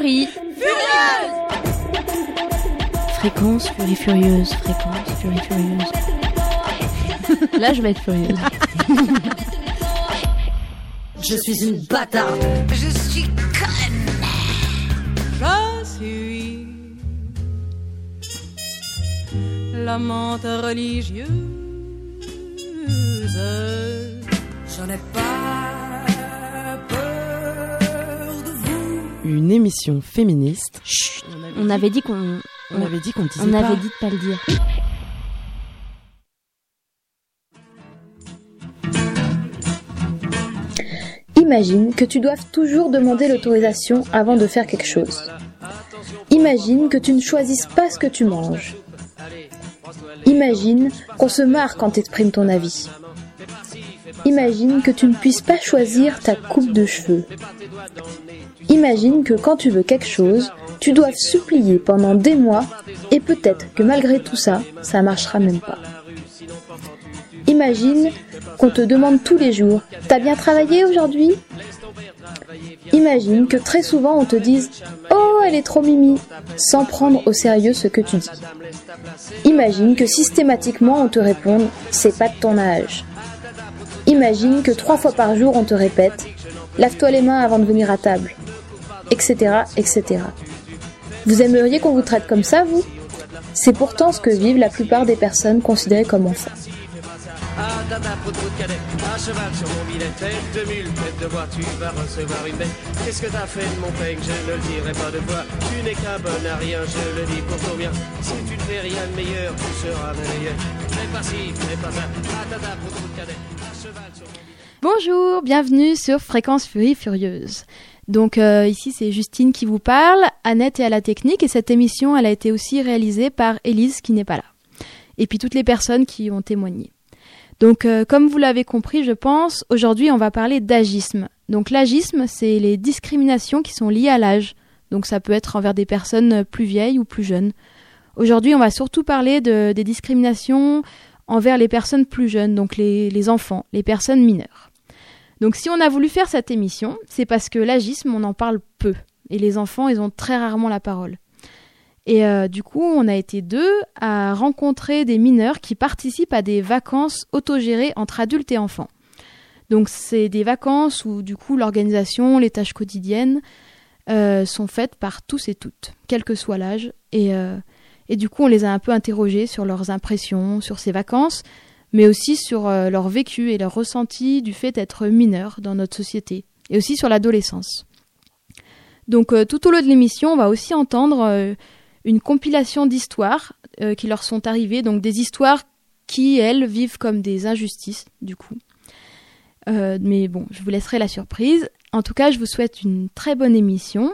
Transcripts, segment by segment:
Furie Furieuse Fréquence Furie Furieuse, fréquence Furie Furieuse. Là, je vais être furieuse. Je suis une bâtarde. Je suis conne. Je suis la menthe religieuse. Je n'ai pas Une émission féministe. Chut, on avait dit qu'on On avait dit qu'on disait on pas. avait dit de pas le dire. Imagine que tu doives toujours demander l'autorisation avant de faire quelque chose. Imagine que tu ne choisisses pas ce que tu manges. Imagine qu'on se marre quand t'exprimes ton avis. Imagine que tu ne puisses pas choisir ta coupe de cheveux. Imagine que quand tu veux quelque chose, tu doives supplier pendant des mois et peut-être que malgré tout ça, ça marchera même pas. Imagine qu'on te demande tous les jours T'as bien travaillé aujourd'hui? Imagine que très souvent on te dise Oh, elle est trop mimi sans prendre au sérieux ce que tu dis. Imagine que systématiquement on te réponde C'est pas de ton âge. Imagine que trois fois par jour on te répète Lave-toi les mains avant de venir à table. Etc. etc. Vous aimeriez qu'on vous traite comme ça, vous? C'est pourtant ce que vivent la plupart des personnes considérées comme enfants. Ah, tata, prout, prout, cadet, à cheval sur mon billet, tête de mule, tête de bois, tu vas recevoir une bête. Qu'est-ce que t'as fait de mon peigne, je ne le dirai pas de toi. Tu n'es qu'un bon à rien, je le dis pour ton bien. Si tu ne fais rien de meilleur, tu seras meilleur. Fais pas ci, fais pas ça, ah, tata, prout, prout, cadet, à cheval sur mon billet. Bonjour, bienvenue sur Fréquence Furie Furieuse. Donc euh, ici c'est Justine qui vous parle, Annette est à la technique et cette émission elle a été aussi réalisée par Élise qui n'est pas là. Et puis toutes les personnes qui ont témoigné. Donc euh, comme vous l'avez compris je pense, aujourd'hui on va parler d'agisme. Donc l'agisme c'est les discriminations qui sont liées à l'âge. Donc ça peut être envers des personnes plus vieilles ou plus jeunes. Aujourd'hui on va surtout parler de, des discriminations envers les personnes plus jeunes, donc les, les enfants, les personnes mineures. Donc si on a voulu faire cette émission, c'est parce que l'agisme, on en parle peu. Et les enfants, ils ont très rarement la parole. Et euh, du coup, on a été deux à rencontrer des mineurs qui participent à des vacances autogérées entre adultes et enfants. Donc c'est des vacances où du coup l'organisation, les tâches quotidiennes euh, sont faites par tous et toutes, quel que soit l'âge. Et, euh, et du coup, on les a un peu interrogés sur leurs impressions, sur ces vacances, mais aussi sur leur vécu et leur ressenti du fait d'être mineur dans notre société, et aussi sur l'adolescence. Donc tout au long de l'émission, on va aussi entendre une compilation d'histoires euh, qui leur sont arrivées, donc des histoires qui, elles, vivent comme des injustices, du coup. Euh, mais bon, je vous laisserai la surprise. En tout cas, je vous souhaite une très bonne émission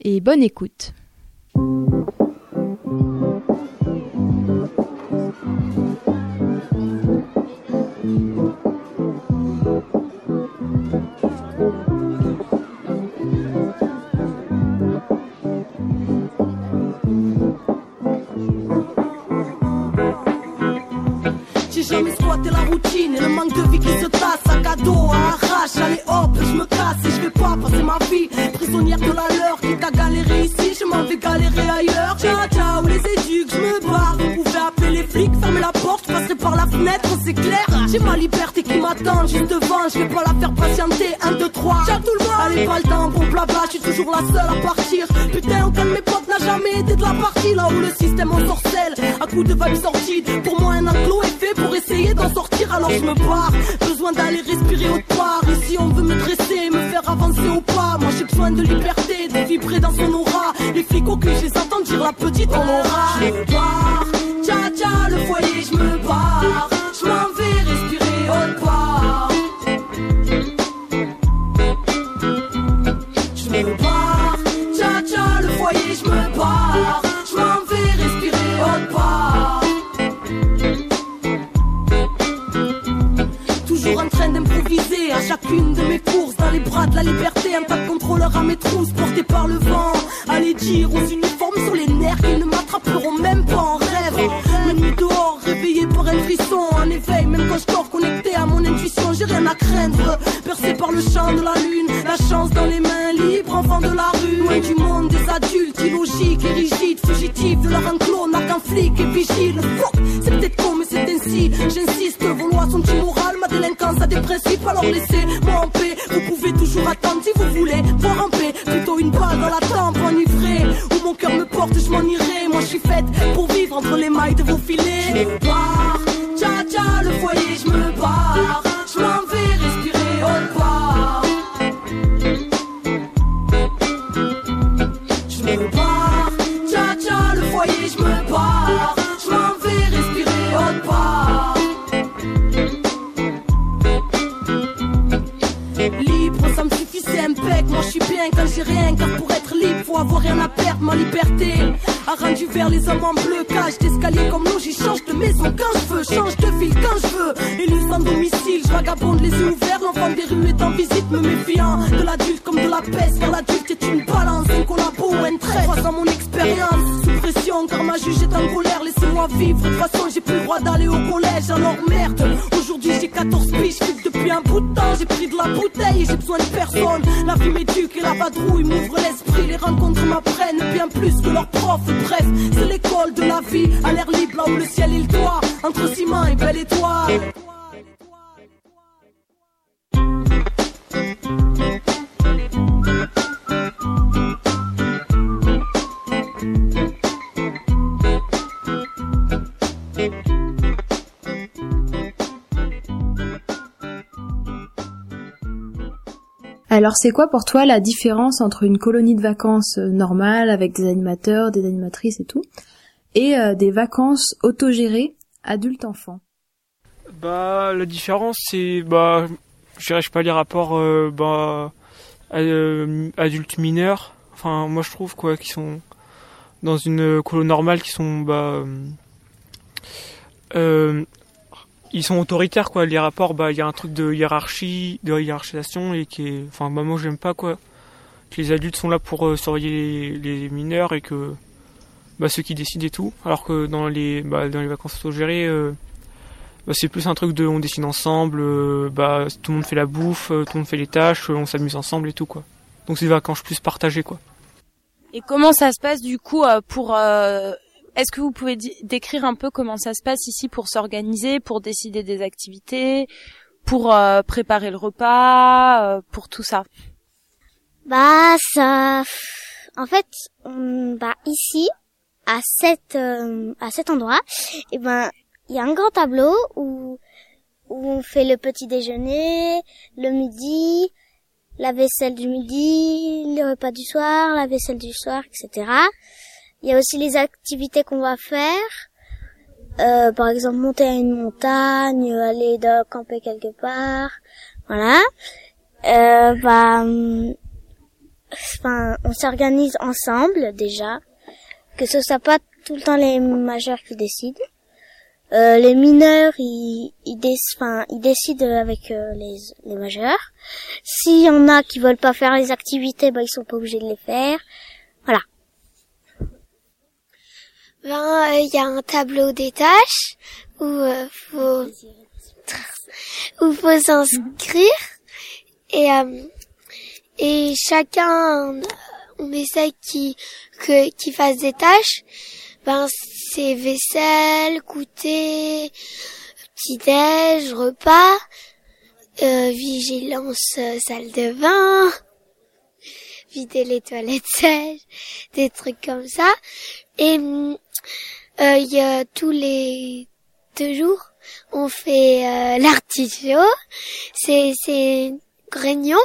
et bonne écoute. Squatté la routine et le manque de vie qui se tasse à cadeau, à arrache, allez hop, je me casse et je vais pas passer ma vie prisonnière de la leur qui t'a galéré ici, je m'en vais galérer ailleurs. Par la fenêtre, c'est clair. J'ai ma liberté qui m'attend juste devant, je vais pas la faire patienter. 1, 2, 3, ciao tout le monde, allez pas le temps pour blabla, je suis toujours la seule à partir. Putain, aucun de mes potes n'a jamais été de la partie là où le système en sorcelle. À coup de vibes sorties, pour moi un enclos est fait pour essayer d'en sortir alors je me barre. Besoin d'aller respirer autre part. Ici on veut me dresser, me faire avancer au pas. Moi j'ai besoin de liberté, de vibrer dans son aura. Les flics au cul, je dire la petite on aura. Je m'en vais respirer part. Je me barre, tcha le foyer, je me barre. Je m'en vais respirer. Toujours en train d'improviser à chacune de mes courses dans les bras de la liberté. Un tas de contrôleurs à mes trousses portés par le vent. Allez dire aux uniformes sur les nerfs qu'ils ne m'attraperont même pas en rêve. Un frisson. En éveil, même quand je dors connecté à mon intuition, j'ai rien à craindre. Percé par le champ de la lune, la chance dans les mains libres, enfant de la loin du monde des adultes, illogiques et rigides, fugitifs de leur enclos, n'a qu'un flic et vigile. C'est peut-être con, mais c'est ainsi. J'insiste, vos lois sont immorales, ma délinquance a des principes, alors laissez-moi en paix. Vous pouvez toujours attendre si vous voulez voir en paix. Plutôt une balle dans la tempe, enivrée. Où mon cœur me porte, je m'en irai. Moi, je suis faite pour vivre entre les mailles de vos filets. Liberté a rendu vers les hommes en bleu. Cage d'escalier comme nous, j'y change de maison quand je veux, change de ville quand je veux. Élu sans domicile, je vagabonde les yeux ouverts. L'enfant des rues est en visite, me méfiant de l'adulte comme de la peste. Car l'adulte est une balance, un collabo un trait. Croisant mon expérience, sous pression, car ma juge est en colère. Laissez-moi vivre, de toute façon, j'ai plus le droit d'aller au collège. Alors merde, aujourd'hui j'ai 14 piges, depuis un bout de temps. J'ai pris de la bouteille et j'ai besoin de personne. La vie m'éduque et la vadrouille m'ouvre l'esprit. Les rencontres m'apprennent bien plus que leurs profs. Bref, c'est l'école de la vie, à l'air libre là où le ciel est le toit. Entre ciment et belle étoile. Alors c'est quoi pour toi la différence entre une colonie de vacances euh, normale avec des animateurs, des animatrices et tout, et euh, des vacances autogérées adulte-enfant Bah la différence c'est bah je dirais je pas les rapports euh, bah adultes mineurs. Enfin moi je trouve quoi qui sont dans une colo normale qui sont bah ils sont autoritaires quoi. Les rapports bah il y a un truc de hiérarchie de hiérarchisation et qui est enfin bah moi j'aime pas quoi que les adultes sont là pour euh, surveiller les, les mineurs et que bah ceux qui décident et tout. Alors que dans les bah, dans les vacances autogérées euh, bah, c'est plus un truc de on décide ensemble euh, bah tout le monde fait la bouffe euh, tout le monde fait les tâches euh, on s'amuse ensemble et tout quoi. Donc c'est des vacances plus partagées quoi. Et comment ça se passe du coup pour Est-ce que vous pouvez décrire un peu comment ça se passe ici pour s'organiser, pour décider des activités, pour euh, préparer le repas, euh, pour tout ça? Bah ça, en fait, bah ici, à cet euh, à cet endroit, et ben il y a un grand tableau où où on fait le petit déjeuner, le midi, la vaisselle du midi, le repas du soir, la vaisselle du soir, etc. Il y a aussi les activités qu'on va faire. Euh, par exemple, monter à une montagne, aller camper quelque part, voilà. Bah, enfin, on s'organise ensemble déjà, que ce soit pas tout le temps les majeurs qui décident. Euh, les mineurs, ils, décident avec les, les majeurs. S'il y en a qui veulent pas faire les activités, bah, ils sont pas obligés de les faire. Voilà. Ben, il y a un tableau des tâches où euh, faut où faut s'inscrire et euh, et chacun on essaye qui que qui fasse des tâches. Ben c'est vaisselle, goûter, petit déj, repas, euh, vigilance, euh, salle de bain, vider les toilettes sèches, des trucs comme ça. Et euh, il y a tous les deux jours, on fait euh, l'artichaut. C'est c'est réunion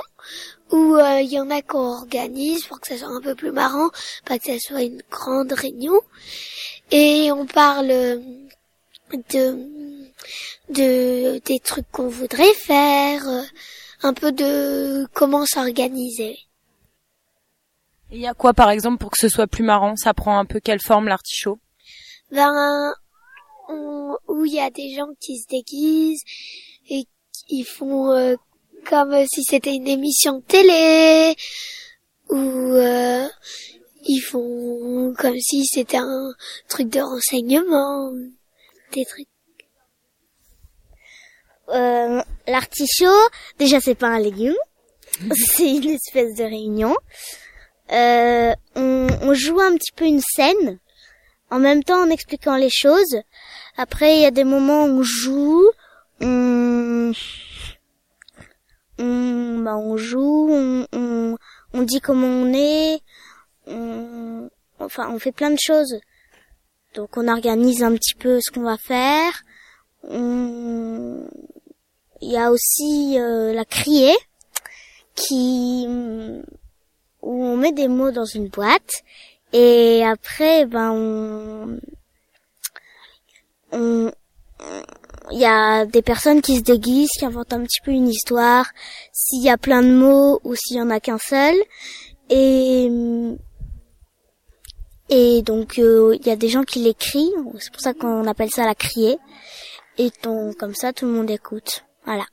où euh, il y en a qu'on organise pour que ça soit un peu plus marrant, pas que ça soit une grande réunion. Et on parle de de des trucs qu'on voudrait faire, un peu de comment s'organiser. Il y a quoi par exemple pour que ce soit plus marrant? Ça prend un peu quelle forme l'artichaut? Ben on- où il y a des gens qui se déguisent et qui font euh, comme si c'était une émission de télé ou euh, ils font comme si c'était un truc de renseignement des trucs. Euh, l'artichaut, déjà c'est pas un légume, c'est une espèce de réunion. Euh, on, on joue un petit peu une scène, en même temps en expliquant les choses. Après, il y a des moments où on joue, on, on, bah, on joue, on, on, on dit comment on est, on, enfin, on fait plein de choses. Donc, on organise un petit peu ce qu'on va faire. On- Il y a aussi euh, la criée, qui où on met des mots dans une boîte et après ben on on il y a des personnes qui se déguisent, qui inventent un petit peu une histoire, s'il y a plein de mots ou s'il y en a qu'un seul. Et et donc euh, il y a des gens qui l'écrivent, c'est pour ça qu'on appelle ça la criée. Et donc comme ça tout le monde écoute. Voilà.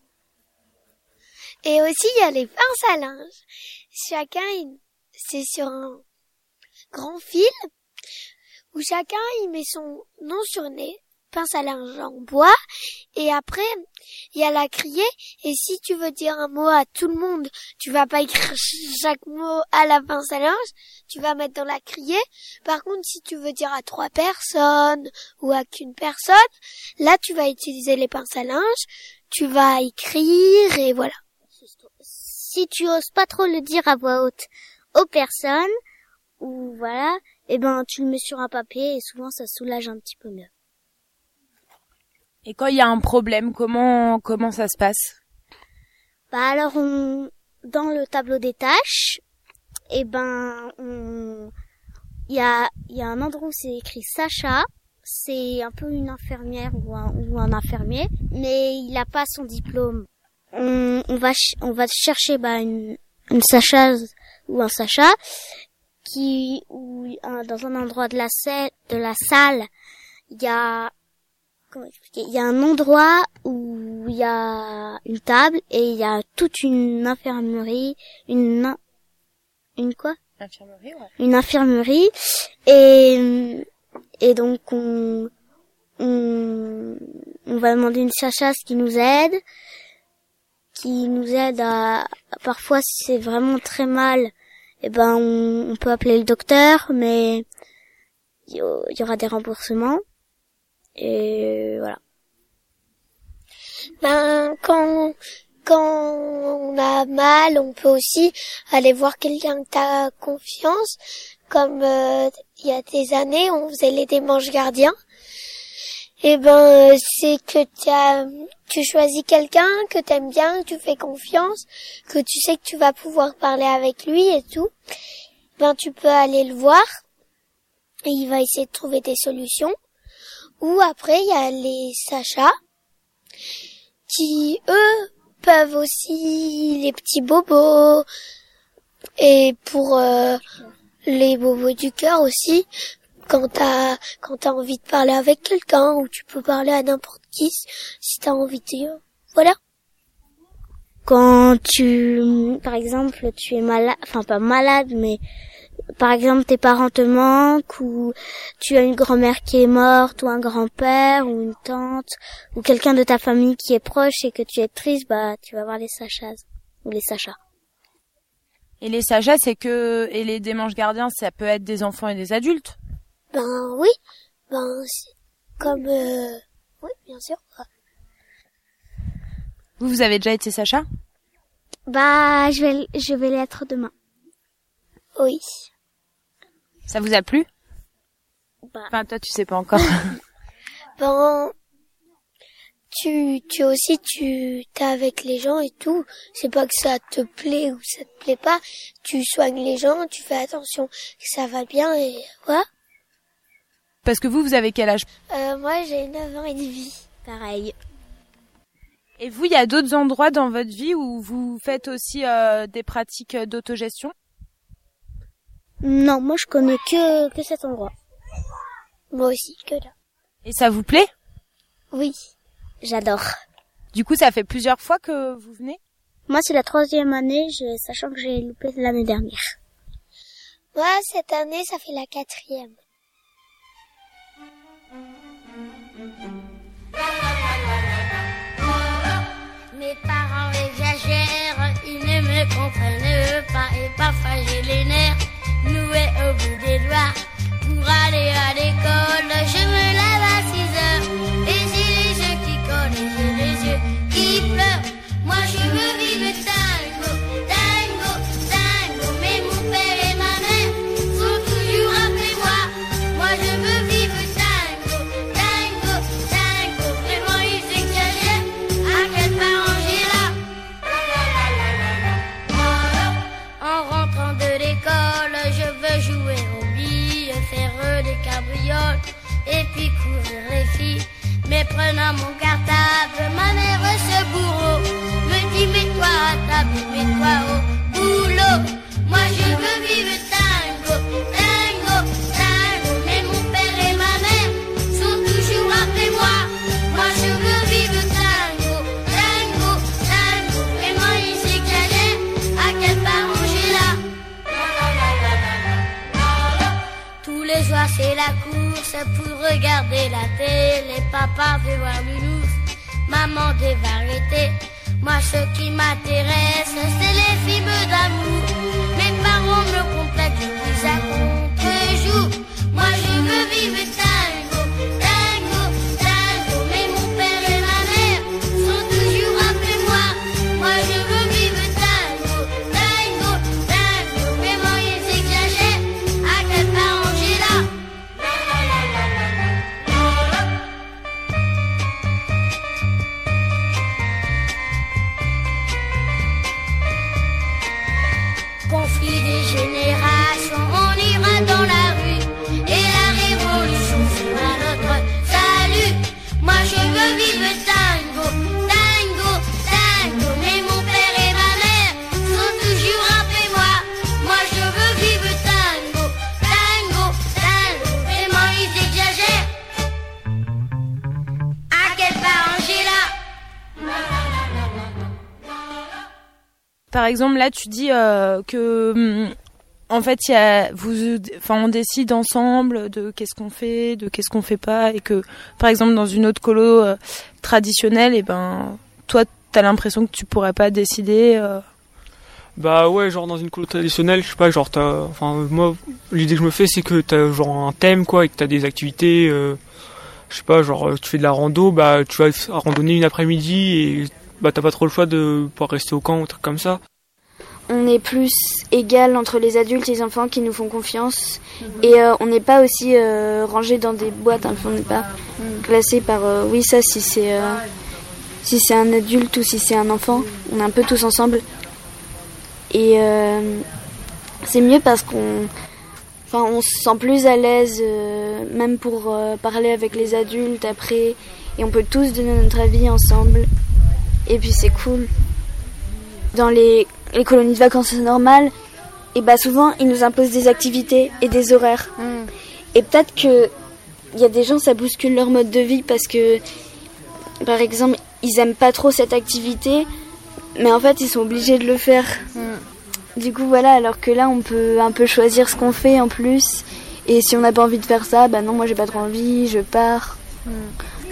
Et aussi, il y a les pinces à linge. Chacun, il- c'est sur un grand fil où chacun, il met son nom sur nez, pince à linge en bois. Et après, il y a la criée. Et si tu veux dire un mot à tout le monde, tu vas pas écrire ch- chaque mot à la pince à linge. Tu vas mettre dans la criée. Par contre, si tu veux dire à trois personnes ou à qu'une personne, là, tu vas utiliser les pinces à linge. Tu vas écrire et voilà. si tu oses pas trop le dire à voix haute aux personnes, ou voilà, eh ben tu le mets sur un papier et souvent ça soulage un petit peu mieux. Et quand il y a un problème, comment comment ça se passe? Bah alors on dans le tableau des tâches, eh ben on il y a il y a un endroit où c'est écrit Sacha, c'est un peu une infirmière ou un, ou un infirmier, mais il a pas son diplôme. On, on va on va chercher bah une une Sacha ou un Sacha qui ou un- dans un endroit de la salle de la salle il y a comment expliquer il y a un endroit où il y a une table et il y a toute une infirmerie une une quoi? Infirmerie, ouais. une infirmerie et et donc on on, on va demander une sachasse qui nous aide qui nous aide à parfois si c'est vraiment très mal eh ben on, on peut appeler le docteur mais il y, aura des remboursements et voilà Ben, quand, quand on a mal, on peut aussi aller voir quelqu'un que t'as confiance. Comme euh, il y a des années, on faisait les démanges gardiens. Et ben, euh, c'est que t'as, tu choisis quelqu'un que t'aimes bien, que tu fais confiance, que tu sais que tu vas pouvoir parler avec lui et tout. Ben, tu peux aller le voir et il va essayer de trouver des solutions. Ou après, il y a les Sacha qui, eux, peuvent aussi les petits bobos. Et pour euh, les bobos du cœur aussi, quand t'as quand t'as envie de parler avec quelqu'un ou tu peux parler à n'importe qui si t'as envie de voilà. quand tu par exemple tu es malade enfin pas malade mais par exemple tes parents te manquent ou tu as une grand-mère qui est morte ou un grand-père ou une tante ou quelqu'un de ta famille qui est proche et que tu es triste bah tu vas voir les Sachas ou les Sachas Et les Sachas, c'est que et les démanges gardiens, ça peut être des enfants et des adultes. Ben oui, ben c'est comme euh, oui bien sûr. Vous, vous avez déjà été Sacha? Bah je vais je vais l'être demain Oui. Ça vous a plu? Bah. Enfin, toi, tu sais pas encore. Ben tu tu aussi tu t'es avec les gens et tout. C'est pas que ça te plaît ou ça te plaît pas. Tu soignes les gens, tu fais attention que ça va bien et voilà. Parce que vous, vous avez quel âge Euh, moi j'ai 9 ans et demi. pareil Et vous, il y a d'autres endroits dans votre vie où vous faites aussi euh, des pratiques d'autogestion? Non moi je connais que que cet endroit Moi aussi que là. Et ça vous plaît? Oui j'adore Du coup, ça fait plusieurs fois que vous venez? Moi c'est la troisième année je, sachant que j'ai loupé l'année dernière Moi cette année ça fait la quatrième. mes parents exagèrent, ils ne me comprennent pas et parfois j'ai les nerfs noués au bout des doigts. Pour aller à l'école, je me lève. Prenant mon cartable, ma mère ce bourreau regarder la télé. Papa veut voir maman des variétés. Moi ce qui m'intéresse c'est les films d'amour. Mes parents me complètent plus à contre-jour. Moi je veux vivre tango, Par exemple, là, tu dis euh, que, hum, en fait, y a, vous, enfin, on décide ensemble de qu'est-ce qu'on fait, de qu'est-ce qu'on fait pas, et que, par exemple, dans une autre colo euh, traditionnelle, et ben, toi, t'as l'impression que tu pourrais pas décider. euh, Bah ouais, genre dans une colo traditionnelle, je sais pas, genre t'as, enfin moi l'idée que je me fais c'est que t'as genre un thème quoi et que t'as des activités, euh, je sais pas, genre tu fais de la rando, bah tu vas randonner une après-midi et bah t'as pas trop le choix de pouvoir rester au camp ou un truc comme ça. on est plus égal entre les adultes et les enfants qui nous font confiance. Et euh, on n'est pas aussi euh, rangé dans des boîtes, hein, on n'est pas classé par euh, oui ça si c'est euh, si c'est un adulte ou si c'est un enfant. On est un peu tous ensemble. Et euh, c'est mieux parce qu'on enfin, on se sent plus à l'aise euh, même pour euh, parler avec les adultes après. Et on peut tous donner notre avis ensemble. Et puis c'est cool dans les, les colonies de vacances normales, et bah souvent ils nous imposent des activités et des horaires. Et peut-être que il y a des gens ça bouscule leur mode de vie parce que par exemple ils aiment pas trop cette activité, mais en fait ils sont obligés de le faire. Du coup voilà, alors que là on peut un peu choisir ce qu'on fait en plus. Et si on n'a pas envie de faire ça, bah non moi j'ai pas trop envie, je pars.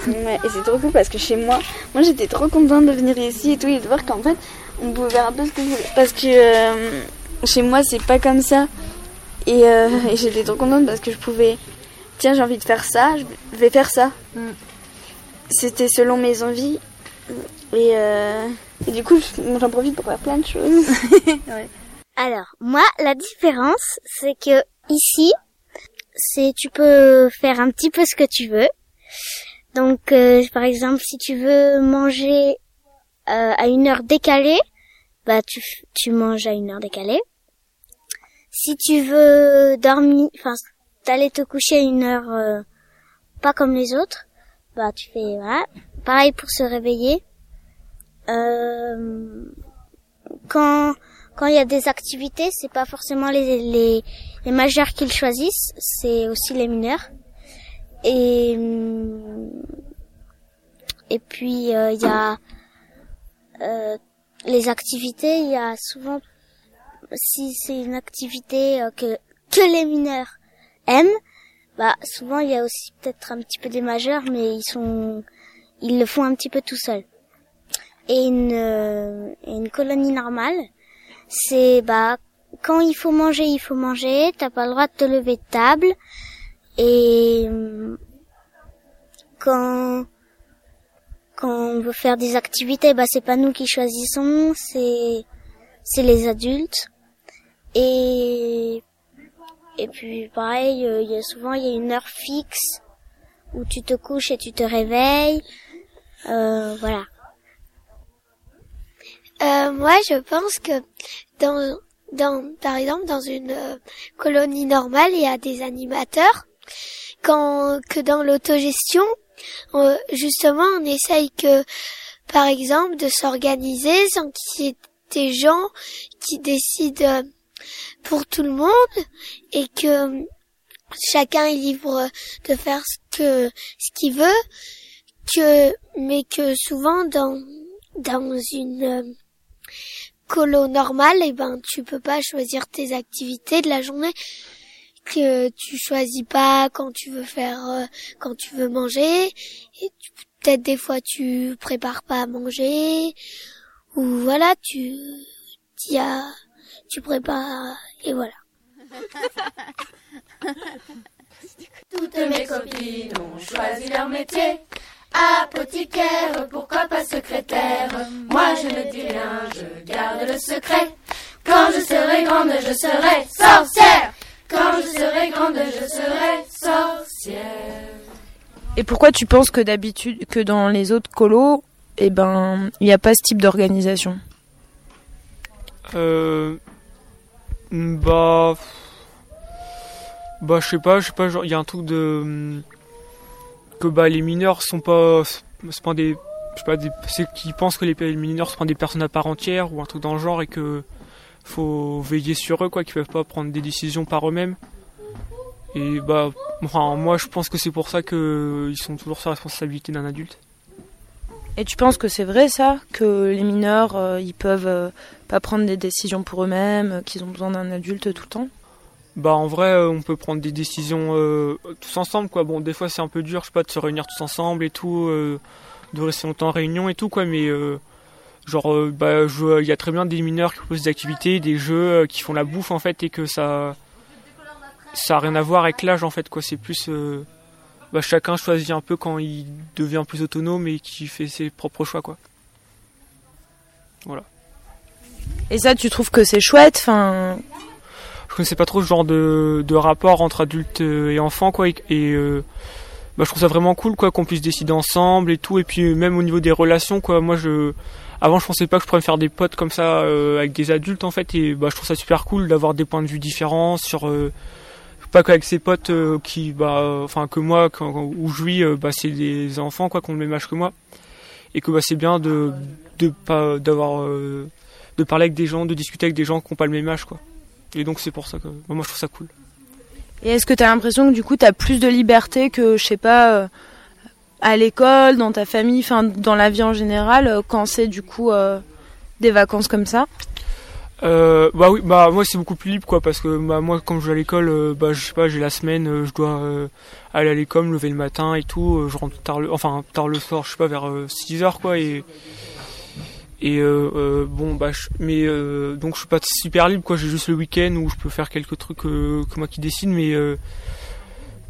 Ouais, et c'est trop cool parce que chez moi, moi j'étais trop contente de venir ici et tout et de voir qu'en fait on pouvait faire un peu ce que je voulais. Parce que euh, chez moi c'est pas comme ça. Et, euh, et j'étais trop contente parce que je pouvais, tiens j'ai envie de faire ça, je vais faire ça. C'était selon mes envies. Et, euh, et du coup je- j'en profite pour faire plein de choses. Ouais. Alors, moi, la différence, c'est que ici, c'est tu peux faire un petit peu ce que tu veux. Donc, euh, par exemple, si tu veux manger euh, à une heure décalée, bah tu tu manges à une heure décalée. Si tu veux dormir, enfin, t'aller te coucher à une heure euh, pas comme les autres, bah tu fais voilà. Pareil pour se réveiller. Quand quand il y a des activités, c'est pas forcément les, les, les majeurs qui le choisissent, c'est aussi les mineurs. Et hum, et puis euh, il y a euh, les activités, il y a souvent si c'est une activité euh, que que les mineurs aiment, bah souvent il y a aussi peut-être un petit peu des majeurs, mais ils sont ils le font un petit peu tout seuls. Et une euh, une colonie normale, c'est bah quand il faut manger, il faut manger. T'as pas le droit de te lever de table. Et hum, quand quand on veut faire des activités, bah c'est pas nous qui choisissons, c'est c'est les adultes. Et et puis pareil, euh, il y a souvent il y a une heure fixe où tu te couches et tu te réveilles. Euh, voilà. Euh, moi, je pense que dans, dans, par exemple, dans une euh, colonie normale, il y a des animateurs quand que dans l'autogestion, euh, justement, on essaye que, par exemple, de s'organiser sans qu'il y ait des gens qui décident euh, pour tout le monde et que chacun est libre de faire ce que ce qu'il veut que mais que souvent dans dans une euh, colo normale et eh ben tu peux pas choisir tes activités de la journée que tu choisis pas quand tu veux faire euh, quand tu veux manger et peut-être des fois tu prépares pas à manger ou voilà tu tu as tu prépares et voilà Toutes mes copines ont choisi leur métier. Apothicaire, pourquoi pas secrétaire? Moi je ne dis rien, je garde le secret. Quand je serai grande, je serai sorcière. Quand je serai grande, je serai sorcière. Et pourquoi tu penses que d'habitude, que dans les autres colos, eh ben, il n'y a pas ce type d'organisation? Euh. Bah. Bah, je sais pas, je sais pas, genre, il y a un truc de. Que bah, les mineurs sont pas. C'est pas des. Je sais pas, des, c'est qui pensent que les, les mineurs sont pas des personnes à part entière ou un truc dans le genre et que. Faut veiller sur eux, quoi, qu'ils peuvent pas prendre des décisions par eux-mêmes. Et bah, enfin, moi je pense que c'est pour ça que ils sont toujours sur la responsabilité d'un adulte. Et tu penses que c'est vrai ça? Que les mineurs, euh, ils peuvent euh, pas prendre des décisions pour eux-mêmes, euh, qu'ils ont besoin d'un adulte tout le temps? Bah en vrai, euh, on peut prendre des décisions tous ensemble, quoi. Bon, des fois c'est un peu dur, je sais pas, de se réunir tous ensemble et tout, de rester longtemps en réunion et tout, quoi. Mais euh, genre, euh, bah, je- il y a très bien des mineurs qui proposent des activités, des jeux, euh, qui font la bouffe en fait, et que ça, ça a rien à voir avec l'âge en fait, quoi. C'est plus, euh, bah, chacun choisit un peu quand il devient plus autonome et qui fait ses propres choix, quoi. Voilà. Et ça, tu trouves que c'est chouette Enfin, je connaissais pas trop ce genre de, de rapport entre adultes euh, et enfants quoi et, et, euh, bah, je trouve ça vraiment cool quoi qu'on puisse décider ensemble et tout et puis même au niveau des relations quoi moi je avant je pensais pas que je pourrais me faire des potes comme ça euh, avec des adultes en fait et bah je trouve ça super cool d'avoir des points de vue différents sur euh, pas qu'avec ses potes euh, qui bah enfin que moi quand, où je vis bah c'est des enfants quoi qui ont le même âge que moi et que bah c'est bien de de pas d'avoir de parler avec des gens de discuter avec des gens qui ont pas le même âge quoi et donc c'est pour ça que bah, moi je trouve ça cool. et est-ce que tu as l'impression que du coup, tu as plus de liberté que, je sais pas, à l'école, dans ta famille, enfin, dans la vie en général, euh, quand c'est du coup euh, des vacances comme ça Euh, bah oui, bah moi c'est beaucoup plus libre quoi parce que bah, moi quand je vais à l'école, bah je sais pas, j'ai la semaine, je dois aller à l'école, lever le matin et tout, je rentre tard le, enfin tard le soir, je sais pas vers 6 heures quoi et et bon bah je, mais donc je suis pas super libre quoi, j'ai juste le week-end où je peux faire quelques trucs que moi qui décide mais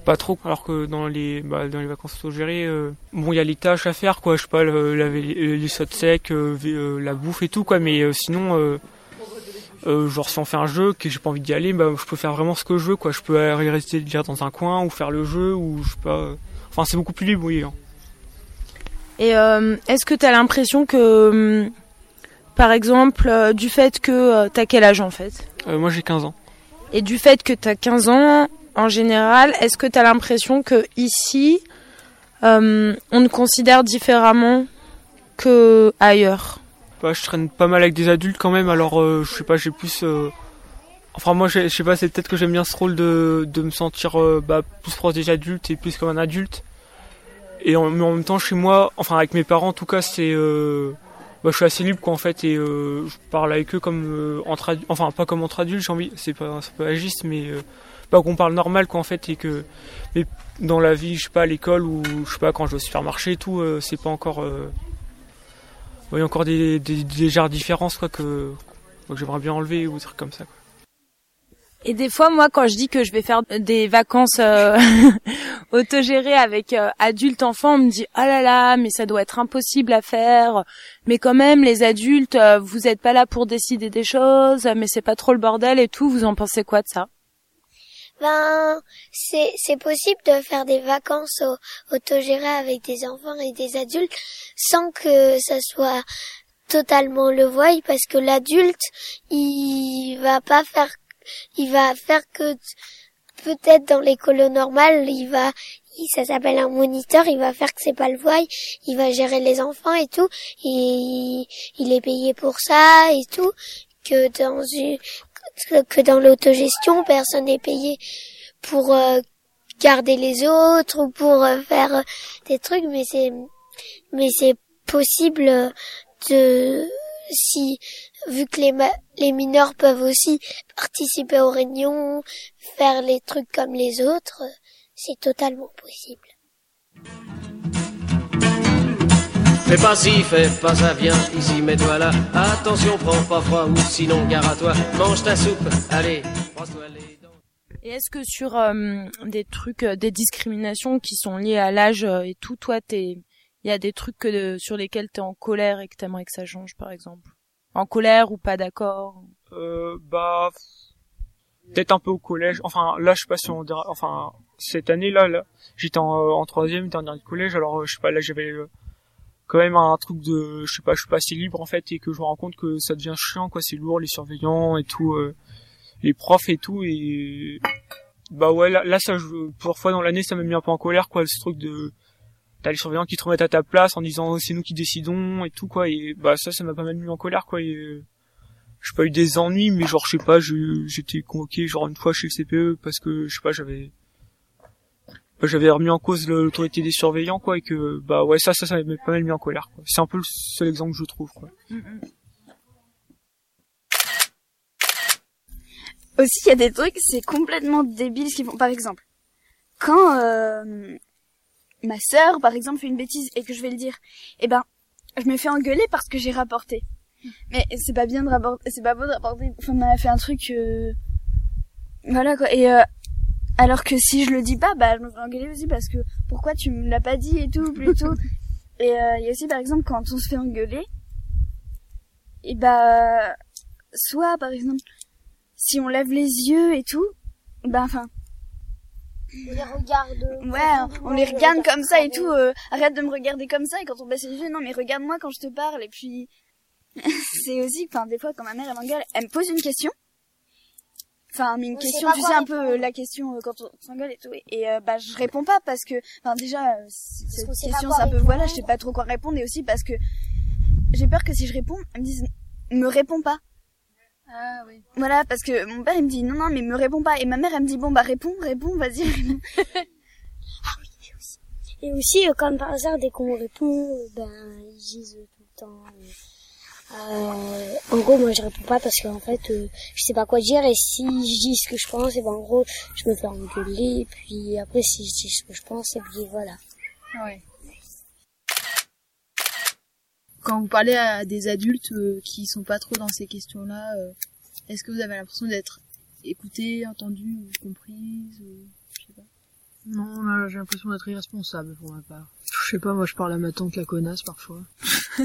pas trop alors que dans les bah, dans les vacances autogérées euh, bon il y a les tâches à faire quoi. Je sais pas le- laver les, les sottes secs euh, euh, la bouffe et tout quoi. Mais euh, sinon euh, genre si on fait un jeu que j'ai pas envie d'y aller bah je peux faire vraiment ce que je veux quoi. Je peux aller rester lire dans un coin ou faire le jeu ou je sais pas enfin c'est beaucoup plus libre oui hein. Et est-ce que tu as l'impression que, hum, par exemple, du fait que tu as quel âge en fait? Moi j'ai 15 ans. Et du fait que tu as 15 ans, en général, est-ce que tu as l'impression que ici, euh, on te considère différemment que ailleurs? Bah, je traîne pas mal avec des adultes quand même alors euh, je sais pas j'ai plus euh, enfin moi je sais pas c'est peut-être que j'aime bien ce rôle de, de me sentir bah, plus proche des adultes et plus comme un adulte. Et mais en même temps chez moi enfin avec mes parents en tout cas c'est bah, je suis assez libre quoi en fait et je parle avec eux comme entre enfin pas comme entre adultes j'ai envie c'est pas c'est pas agiste mais pas qu'on parle normal quoi en fait et que mais dans la vie je sais pas à l'école ou je sais pas quand je vais au supermarché et tout euh, c'est pas encore euh, il y a encore des, des, des légères différences quoi que, que j'aimerais bien enlever ou des trucs comme ça quoi. Et des fois, moi, quand je dis que je vais faire des vacances euh, autogérées avec euh, adultes, enfants, on me dit « Oh là là, mais ça doit être impossible à faire. Mais quand même, les adultes, euh, vous êtes pas là pour décider des choses, mais c'est pas trop le bordel et tout. Vous en pensez quoi de ça ?» Ben, c'est, c'est possible de faire des vacances au, autogérées avec des enfants et des adultes sans que ça soit totalement le voile parce que l'adulte, il va pas faire, il va faire que peut-être dans l'école normale, il va, ça s'appelle un moniteur, il va faire que c'est pas le voile, il va gérer les enfants et tout, et il est payé pour ça et tout, que dans une, que, dans l'autogestion, personne n'est payé pour euh, garder les autres ou pour euh, faire euh, des trucs, mais c'est, mais c'est possible de, si, vu que les, les mineurs peuvent aussi participer aux réunions, faire les trucs comme les autres, c'est totalement possible. Fais pas ci, fais pas ça, viens ici, mets-toi là. Attention, prends pas froid ou sinon gare à toi. Mange ta soupe, allez, brosse-toi les dents. Et est-ce que sur euh, des trucs, euh, des discriminations qui sont liées à l'âge euh, et tout, toi, t'es, il y a des trucs que, sur lesquels t'es en colère et que t'aimerais que ça change, par exemple? En colère ou pas d'accord? Euh, bah, peut-être un peu au collège. Enfin, là, je sais pas si on dira, enfin, cette année-là, là, j'étais en, euh, en troisième, dernière de collège, alors, euh, je sais pas, là, j'avais euh, quand même un truc de, je sais pas, je suis pas assez libre, en fait, et que je me rends compte que ça devient chiant, quoi, c'est lourd, les surveillants et tout, euh, les profs et tout, et, bah ouais, là, ça, je, plusieurs dans l'année, ça m'a mis un peu en colère, quoi, ce truc de, t'as les surveillants qui te remettent à ta place en disant, c'est nous qui décidons, et tout, quoi, et, bah, ça, ça m'a pas mal mis en colère, quoi, et, euh, j'ai pas eu des ennuis mais genre je sais pas j'étais convoqué genre une fois chez le CPE parce que je sais pas j'avais bah, j'avais remis en cause l'autorité des surveillants quoi et que bah ouais ça ça ça m'a pas mal mis en colère quoi c'est un peu le seul exemple que je trouve quoi Aussi, il y a des trucs, c'est complètement débile ce qu'ils font. Par exemple, quand euh, ma sœur, par exemple, fait une bêtise et que je vais le dire, eh ben, je me fais engueuler parce que j'ai rapporté. Mais c'est pas bien de rapporter, c'est pas beau de rapporter. Enfin, on a fait un truc, euh, voilà quoi. Et euh, alors que si je le dis pas, bah, je me fais engueuler aussi parce que pourquoi tu me l'as pas dit et tout plus tôt. et euh, il y a aussi par exemple quand on se fait engueuler, et bah, soit par exemple si on lève les yeux et tout, ben enfin. On les regarde. Ouais, on les regarde comme ça et tout. euh, arrête de me regarder comme ça et quand on baisse les yeux, non mais regarde-moi quand je te parle et puis c'est aussi, enfin des fois quand ma mère elle m'engueule, elle me pose une question. Enfin mais une On question, tu sais un peu euh, la question euh, quand on s'engueule et tout. Et euh, bah je réponds pas parce que, enfin déjà euh, cette pas question c'est un peu voilà, je sais pas trop quoi répondre et aussi parce que j'ai peur que si je réponds, elle me dise me réponds pas. Ah oui. Voilà, parce que mon père il me dit non non mais me réponds pas et ma mère elle me dit bon bah réponds réponds vas-y. réponds. Et aussi, euh, comme par hasard, dès qu'on répond, euh, ben, ils disent euh, tout le temps. Euh, en gros, moi, je réponds pas parce qu'en fait, euh, je sais pas quoi dire. Et si je dis ce que je pense, et ben, en gros, je me fais engueuler. Et puis après, si je dis ce que je pense, et puis voilà. Ouais. Quand vous parlez à des adultes euh, qui sont pas trop dans ces questions-là, euh, est-ce que vous avez l'impression d'être écoutée, entendue ou comprise ou... je sais pas? Non, là, j'ai l'impression d'être irresponsable pour ma part. Je sais pas, moi je parle à ma tante la connasse parfois.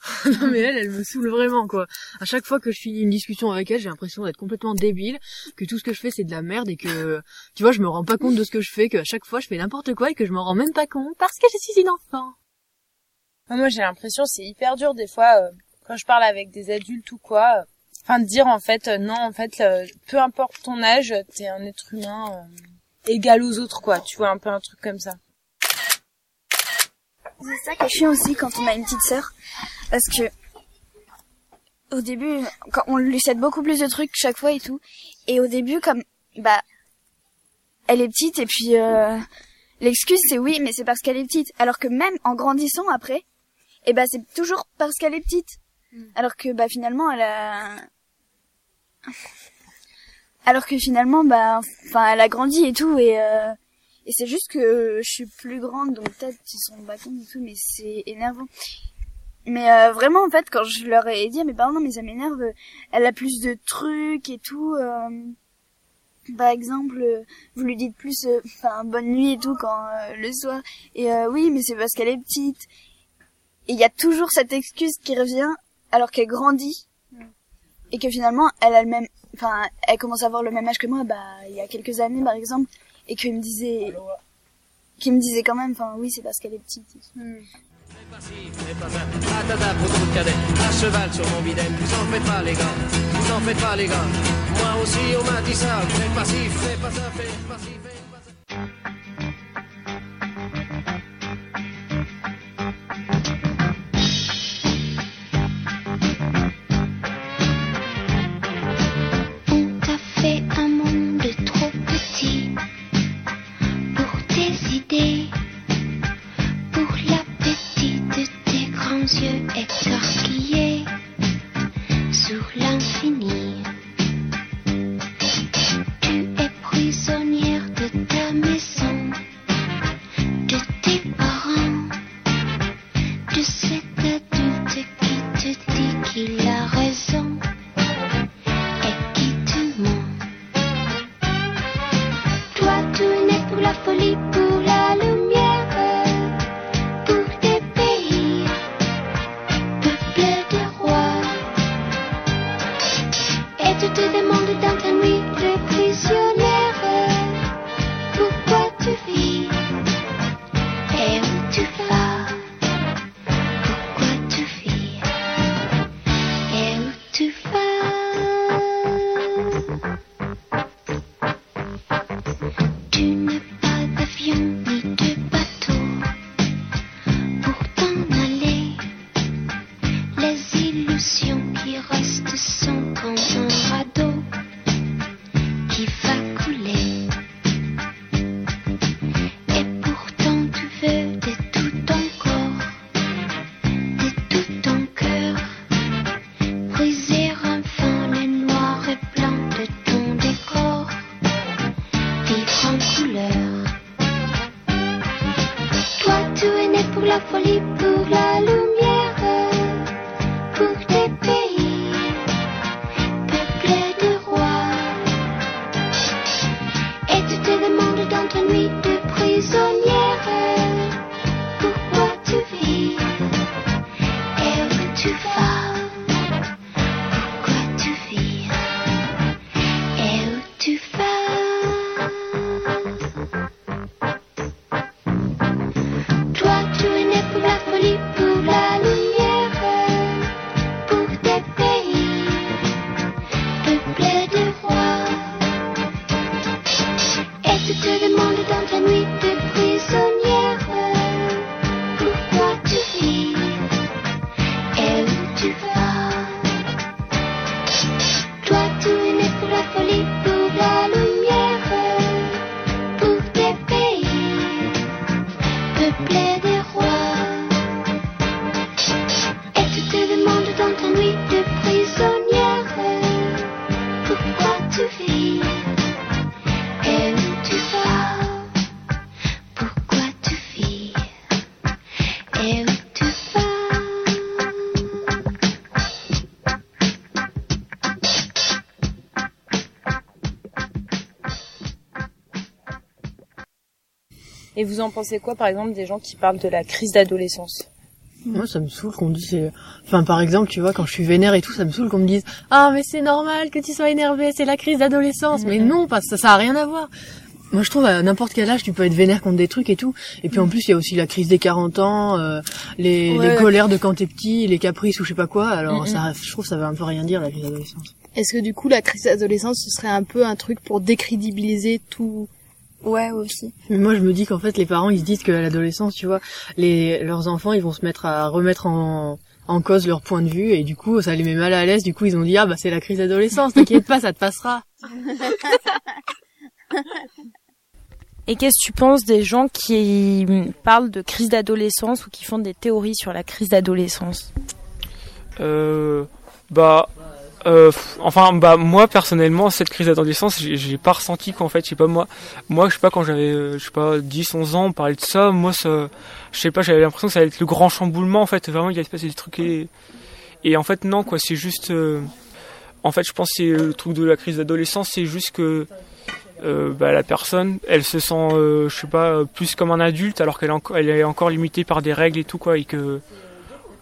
non mais elle, elle me saoule vraiment quoi. À chaque fois que je finis une discussion avec elle, j'ai l'impression d'être complètement débile, que tout ce que je fais c'est de la merde et que, tu vois, je me rends pas compte de ce que je fais, qu'à chaque fois je fais n'importe quoi et que je m'en rends même pas compte parce que je suis une enfant. Moi, j'ai l'impression c'est hyper dur des fois euh, quand je parle avec des adultes ou quoi. euh, Enfin, de dire en fait euh, non, en fait, euh, peu importe ton âge, t'es un être humain euh, égal aux autres, quoi. Tu vois un peu un truc comme ça. C'est ça qui est chiant aussi quand on a une petite sœur. Parce que, au début, quand on lui cède beaucoup plus de trucs chaque fois et tout. Et au début, comme, bah, elle est petite et puis, euh, l'excuse c'est oui, mais c'est parce qu'elle est petite. Alors que même en grandissant après, et bah, c'est toujours parce qu'elle est petite. Alors que, bah, finalement, elle a, alors que finalement, bah, enfin, elle a grandi et tout et, euh, et c'est juste que je suis plus grande, donc peut-être ils sont bâtons et tout, mais c'est énervant. Mais euh, vraiment, en fait, quand je leur ai dit parents, non, mais ça m'énerve, elle a plus de trucs et tout. euh, par exemple, euh, vous lui dites plus, euh, enfin, bonne nuit et tout quand euh, le soir. Et euh, oui, mais c'est parce qu'elle est petite. Et il y a toujours cette excuse qui revient alors qu'elle grandit et que finalement, elle a le même, enfin, elle commence à avoir le même âge que moi, bah, il y a quelques années, par exemple, et qu'il me disait, qu'il me disait quand même, enfin, oui, c'est parce qu'elle est petite. Fais À cheval sur mon bidet. Vous en faites pas, les gars. Vous en faites pas, les gars. Moi aussi on m'a ça, fais pas ci, fais pas ça, fais pas fais Et vous en pensez quoi, par exemple, des gens qui parlent de la crise d'adolescence Moi, ça me saoule qu'on me dise, c'est- enfin, par exemple, tu vois, quand je suis vénère et tout, ça me saoule qu'on me dise, ah, mais c'est normal que tu sois énervé, c'est la crise d'adolescence. Mais non, parce que ça, ça a rien à voir. Moi, je trouve, à n'importe quel âge, tu peux être vénère contre des trucs et tout. Et puis, en plus, il y a aussi la crise des 40 ans, euh, les, Ouais. les colères de quand t'es petit, les caprices ou je sais pas quoi. Alors, ça, je trouve, ça veut un peu rien dire, la crise d'adolescence. Est-ce que du coup la crise d'adolescence ce serait un peu un truc pour décrédibiliser tout Ouais, aussi. Mais moi, je me dis qu'en fait, les parents, ils se disent qu'à l'adolescence, tu vois, les, leurs enfants, ils vont se mettre à remettre en, en cause leur point de vue, et du coup, ça les met mal à l'aise. Du coup, ils ont dit, ah, bah, c'est la crise d'adolescence, t'inquiète pas, ça te passera. Et qu'est-ce que tu penses des gens qui parlent de crise d'adolescence ou qui font des théories sur la crise d'adolescence? Euh, bah, euh, enfin, bah, moi personnellement, cette crise d'adolescence, j'ai pas ressenti qu'en fait, je sais pas moi, moi, je sais pas quand j'avais, euh, je sais pas, 10, 11 ans, on parlait de ça, moi, ça, je sais pas, j'avais l'impression que ça allait être le grand chamboulement, en fait, vraiment, il y a espèce de trucs et, et en fait, non, quoi, c'est juste, euh, en fait, je pense c'est le truc de la crise d'adolescence, c'est juste que, euh, bah, la personne, elle se sent, euh, je sais pas, euh, plus comme un adulte, alors qu'elle est encore limitée par des règles et tout, quoi, et que,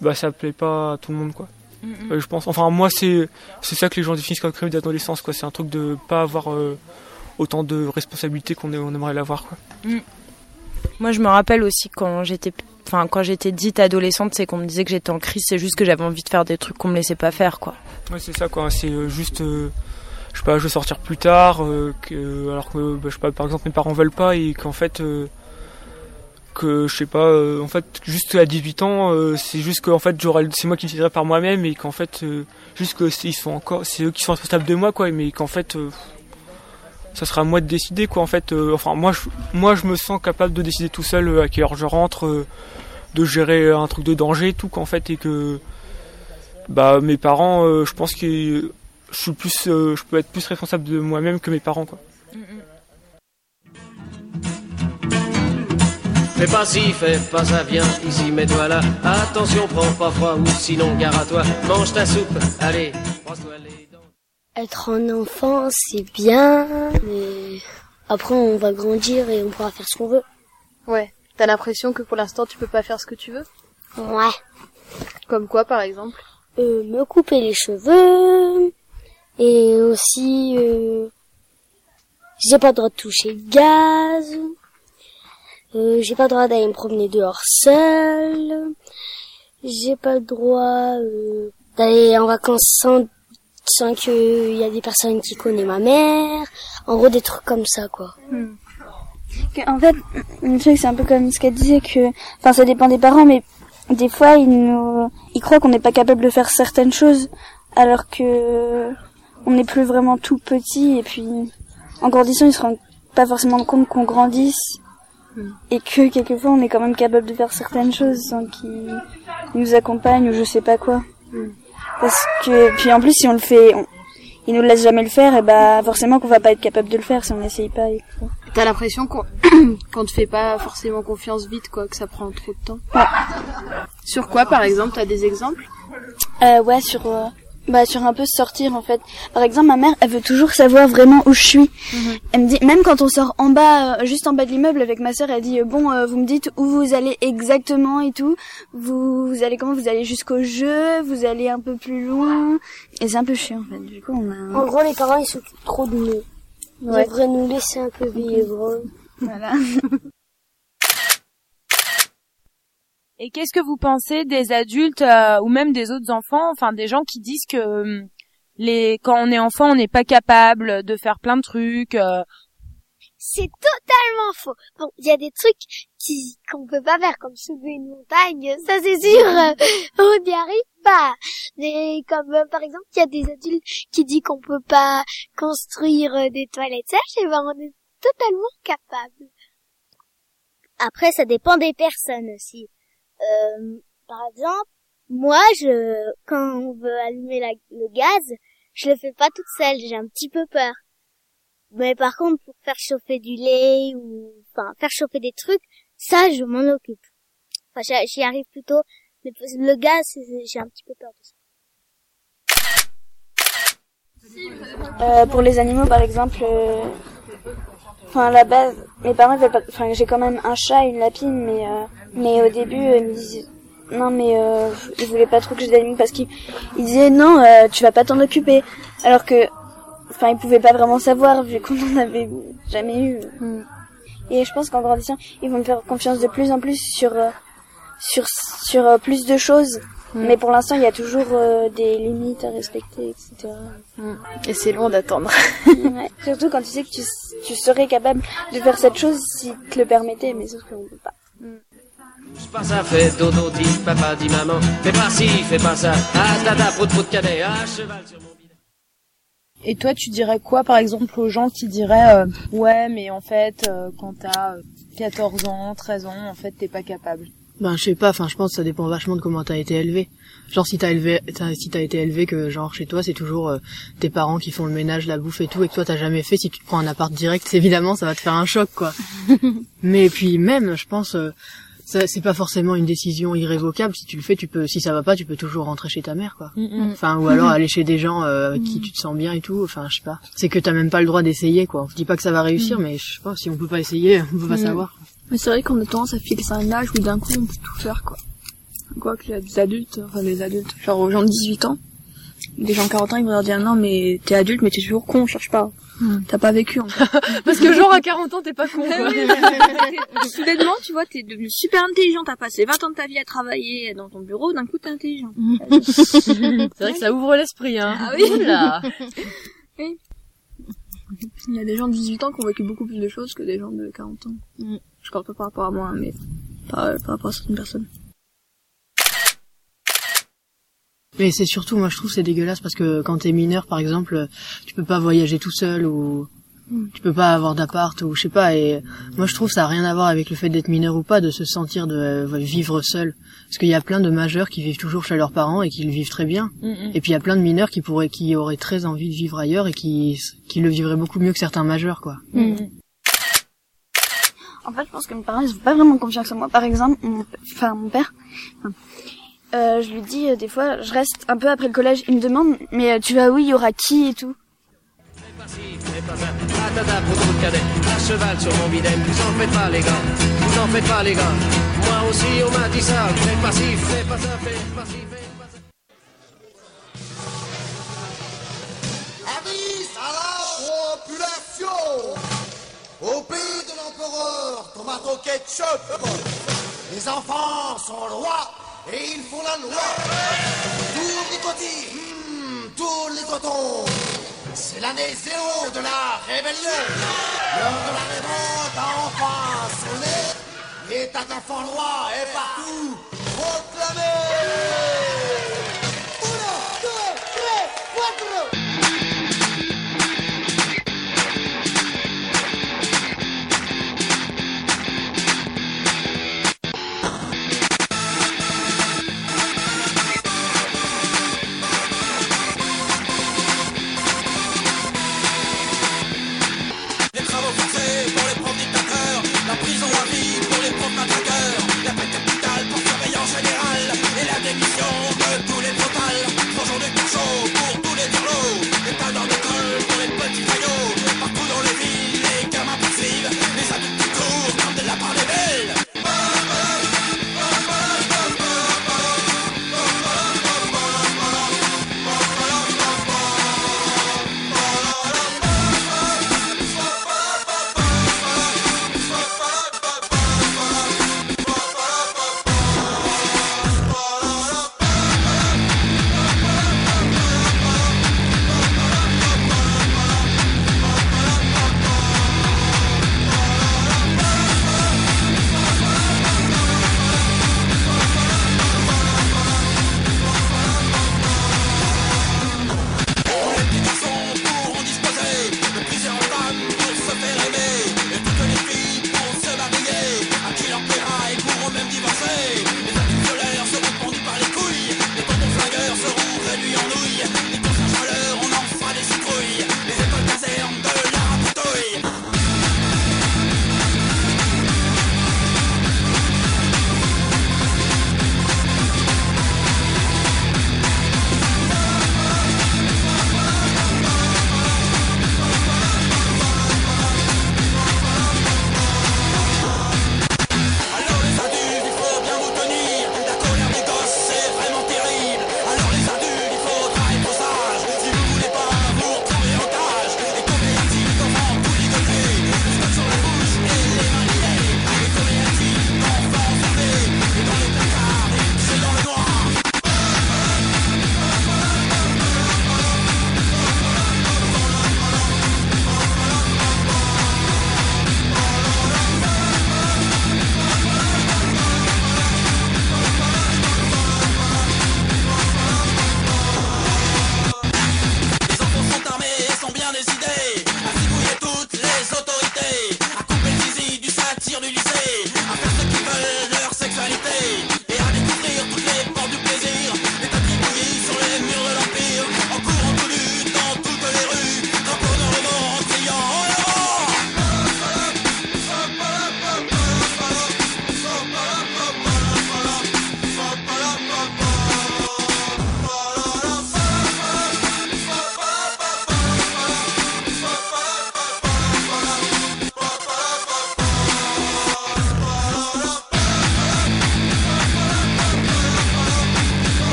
bah, ça plaît pas à tout le monde, quoi. Euh, je pense. Enfin, moi, c'est c'est ça que les gens définissent comme crise d'adolescence, quoi. C'est un truc de pas avoir euh, autant de responsabilités qu'on on aimerait l'avoir, quoi. Moi, je me rappelle aussi quand j'étais, enfin, quand j'étais dite adolescente, c'est qu'on me disait que j'étais en crise. C'est juste que j'avais envie de faire des trucs qu'on me laissait pas faire, quoi. Ouais, c'est ça, quoi. C'est euh, juste, euh, je sais pas, je vais sortir plus tard, euh, que, alors que, bah, je sais pas, par exemple, mes parents veulent pas et qu'en fait, euh, que je sais pas, euh, en fait, juste à 18 ans, euh, c'est juste que en fait, c'est moi qui déciderai par moi-même et qu'en fait, euh, juste que sont encore, c'est eux qui sont responsables de moi, quoi, mais qu'en fait, ça sera à moi de décider, quoi, en fait. enfin, moi, je, moi, je me sens capable de décider tout seul à quelle heure je rentre, de gérer un truc de danger, tout, qu'en fait, et que, bah, mes parents, je pense que je suis plus, je peux être plus responsable de moi-même que mes parents, quoi. Fais pas ci, fais pas ça, viens ici, mets-toi là. Attention, prends pas froid ou sinon gare à toi. Mange ta soupe, allez, brosse-toi les dents. Être un enfant, c'est bien, mais après on va grandir et on pourra faire ce qu'on veut. Ouais. T'as l'impression que pour l'instant tu peux pas faire ce que tu veux? Ouais. Comme quoi par exemple? Euh, me couper les cheveux et aussi euh, j'ai pas le droit de toucher le gaz. Euh, j'ai pas le droit d'aller me promener dehors seul. J'ai pas le droit euh, d'aller en vacances sans sans qu'il y a des personnes qui connaissent ma mère. En gros des trucs comme ça quoi. Que, En fait, le truc c'est un peu comme ce qu'elle disait que, enfin ça dépend des parents, mais des fois ils nous, ils croient qu'on n'est pas capable de faire certaines choses, alors que on n'est plus vraiment tout petit et puis en grandissant ils se rendent pas forcément compte qu'on grandisse et que quelquefois on est quand même capable de faire certaines choses sans qu'ils nous accompagnent ou je sais pas quoi. Parce que puis en plus si on le fait, on, ils nous laissent jamais le faire et bah forcément qu'on va pas être capable de le faire si on n'essaye pas. Et tout. T'as l'impression qu'on qu'on te fait pas forcément confiance vite, quoi, que ça prend trop de temps? Sur quoi, par exemple, t'as des exemples? Euh, ouais, sur, euh, bah, sur un peu sortir, en fait. Par exemple, ma mère, elle veut toujours savoir vraiment où je suis. Elle me dit, même quand on sort en bas, euh, juste en bas de l'immeuble avec ma sœur, elle dit, euh, bon, euh, vous me dites où vous allez exactement et tout. Vous, vous allez comment? Vous allez jusqu'au jeu, vous allez un peu plus loin? Et c'est un peu chiant, en fait. Du coup, on a... En gros les parents ils s'occupent trop de nous. Ils Ouais. devraient nous laisser un peu vivre. Voilà. Et qu'est-ce que vous pensez des adultes euh, ou même des autres enfants, enfin des gens qui disent que euh, les quand on est enfant, on n'est pas capable de faire plein de trucs. euh, C'est totalement faux. Bon, il y a des trucs qui qu'on peut pas faire, comme soulever une montagne, ça c'est sûr, on n'y arrive pas. Mais comme euh, par exemple, il y a des adultes qui disent qu'on peut pas construire euh, des toilettes sèches, et ben on est totalement capable. Après, ça dépend des personnes aussi. Euh, par exemple, moi, je quand on veut allumer le gaz, je le fais pas toute seule, j'ai un petit peu peur. Mais par contre, pour faire chauffer du lait ou enfin faire chauffer des trucs, ça, je m'en occupe. Enfin, j'y- arrive plutôt. Mais le gaz, j'ai un petit peu peur de ça. Euh, pour les animaux, par exemple, euh, enfin à la base, mes parents ils veulent pas, enfin j'ai quand même un chat, et une lapine, mais euh, mais au début euh, ils me disaient non mais euh, ils voulaient pas trop que j'ai d'animaux parce qu'ils ils disaient non euh, tu vas pas t'en occuper, alors que enfin ils pouvaient pas vraiment savoir vu qu'on en avait jamais eu. Et je pense qu'en grandissant ils vont me faire confiance de plus en plus sur euh, sur sur euh, plus de choses. Mais pour l'instant, il y a toujours euh, des limites à respecter, etc. Et c'est long d'attendre. Ouais. Surtout quand tu sais que tu, tu serais capable de faire cette chose si te le permettais, mais sauf qu'on peut pas. Touche pas ça, fais dodo, dit papa, dit maman. Fais pas ci, fais pas ça. Ah, dada, prout, prout, cadet, à cheval sur mon bidet. Et toi, tu dirais quoi, par exemple, aux gens qui diraient euh, ouais, mais en fait, euh, quand t'as euh, 14 ans, 13 ans, en fait, t'es pas capable? Ben je sais pas, enfin je pense que ça dépend vachement de comment t'as été élevé. Genre si t'as élevé, si t'as été élevé que genre chez toi c'est toujours euh, tes parents qui font le ménage, la bouffe et tout, et que toi t'as jamais fait, si tu te prends un appart direct, évidemment ça va te faire un choc quoi. Mais puis même, je pense, euh, c'est pas forcément une décision irrévocable. Si tu le fais, tu peux, si ça va pas, tu peux toujours rentrer chez ta mère quoi. Mm, Enfin ou alors aller chez des gens euh, avec qui tu te sens bien et tout. Enfin je sais pas. C'est que t'as même pas le droit d'essayer quoi. Je dis pas que ça va réussir, mais je sais pas si on peut pas essayer, on peut pas Mm. savoir. Mais c'est vrai qu'on a tendance à fixer un âge où d'un coup on peut tout faire quoi. Quoi qu'il y a des adultes, enfin des adultes, genre aux gens de 18 ans, des gens de 40 ans ils vont leur dire non mais t'es adulte mais t'es toujours con, cherche pas. T'as pas vécu en fait. Parce que genre à 40 ans t'es pas con quoi. Soudainement tu vois t'es devenu super intelligent, t'as passé 20 ans de ta vie à travailler dans ton bureau, d'un coup t'es intelligent. c'est vrai que ça ouvre l'esprit hein. Ah oui. Oula. Oui. Il y a des gens de 18 ans qui ont vécu beaucoup plus de choses que des gens de 40 ans. Je parle pas par rapport à moi, mais par, par rapport à certaines personnes. Mais c'est surtout, moi je trouve c'est dégueulasse parce que quand t'es mineur par exemple, tu peux pas voyager tout seul ou tu peux pas avoir d'appart ou je sais pas. Et moi je trouve ça a rien à voir avec le fait d'être mineur ou pas, de se sentir de euh, vivre seul. Parce qu'il y a plein de majeurs qui vivent toujours chez leurs parents et qui le vivent très bien. Et puis il y a plein de mineurs qui pourraient, qui auraient très envie de vivre ailleurs et qui qui le vivraient beaucoup mieux que certains majeurs quoi. En fait, je pense que mes parents, ils ont pas vraiment confiance en moi. Par exemple, mon, enfin, mon père, euh, je lui dis euh, des fois, je reste un peu après le collège, il me demande, mais euh, tu vas où, il y aura qui et tout. À cheval sur mon bidet. Vous en faites pas, les gars. Vous en faites pas, les gars. Moi aussi, on m'a dit ça. Fais pas ci, fais pas ça, fais pas ci, Au pays de l'empereur, tomato ketchup Les enfants sont rois et ils font la loi. Tous les cotis, hmm, tous les cotons. C'est l'année zéro de la rébellion. L'heure de la révolte a enfin sonné. L'état d'enfant roi est partout proclamé